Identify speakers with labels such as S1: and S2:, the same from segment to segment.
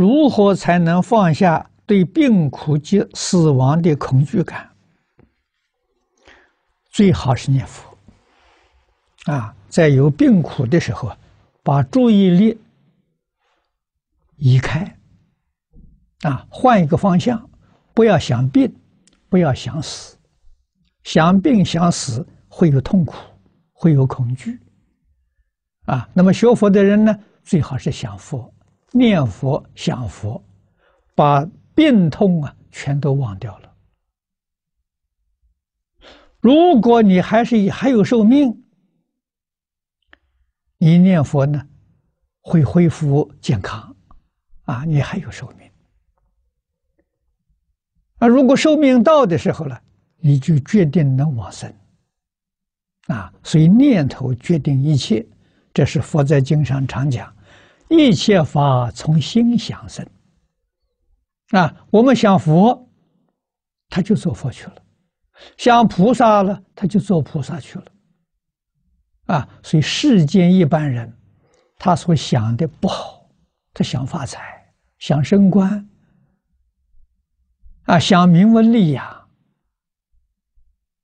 S1: 如何才能放下对病苦及死亡的恐惧感？最好是念佛。啊，在有病苦的时候，把注意力移开，啊，换一个方向，不要想病，不要想死，想病想死会有痛苦，会有恐惧。啊，那么学佛的人呢，最好是想佛。念佛想佛，把病痛啊全都忘掉了。如果你还是还有寿命，你念佛呢，会恢复健康，啊，你还有寿命。啊，如果寿命到的时候了，你就决定能往生。啊，所以念头决定一切，这是佛在经上常讲。一切法从心想生，啊，我们想佛，他就做佛去了；想菩萨了，他就做菩萨去了。啊，所以世间一般人，他所想的不好，他想发财，想升官，啊，想名闻利养，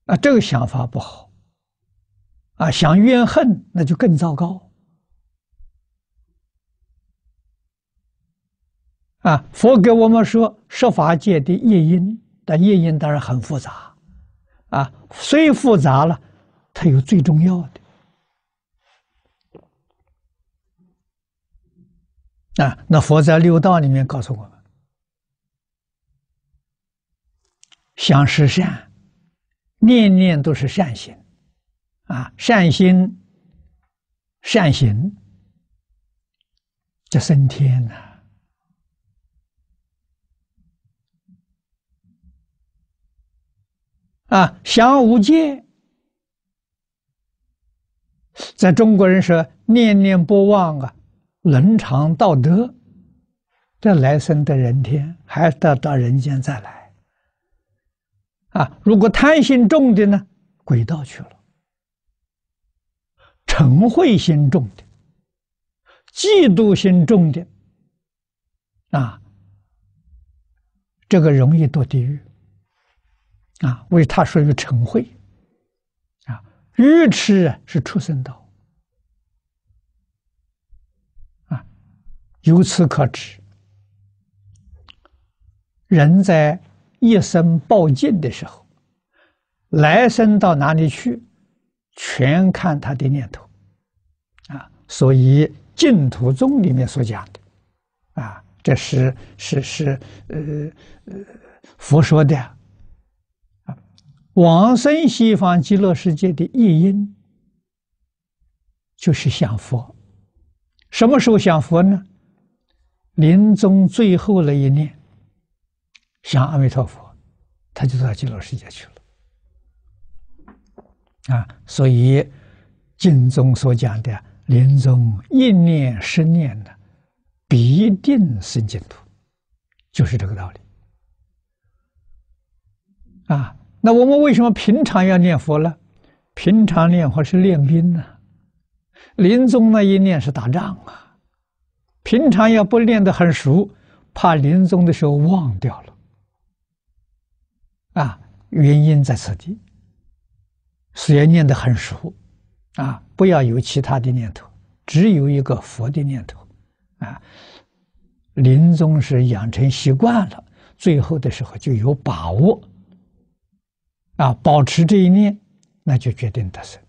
S1: 啊，这个想法不好，啊，想怨恨，那就更糟糕。啊，佛给我们说十法界的业因，但业因当然很复杂，啊，虽复杂了，它有最重要的。啊，那佛在六道里面告诉我们：想十善，念念都是善行，啊，善心、善行，这升天呐。想五戒，在中国人说念念不忘啊，伦常道德，这来生的人天，还得到人间再来。啊，如果贪心重的呢，鬼道去了；嗔恚心重的，嫉妒心重的，啊，这个容易堕地狱。啊，为他说于嗔恚，啊，愚痴是畜生道，啊，由此可知，人在一生报尽的时候，来生到哪里去，全看他的念头，啊，所以净土宗里面所讲的，啊，这是是是呃呃佛说的。往生西方极乐世界的业因，就是想佛。什么时候想佛呢？临终最后那一念，想阿弥陀佛，他就到极乐世界去了。啊，所以经中所讲的临终一念十念的，必定生净土，就是这个道理。啊。那我们为什么平常要念佛呢？平常念佛是练兵呢，临终那一念是打仗啊。平常要不练得很熟，怕临终的时候忘掉了。啊，原因在此地，所以念得很熟，啊，不要有其他的念头，只有一个佛的念头，啊，临终是养成习惯了，最后的时候就有把握。啊，保持这一念，那就决定得胜。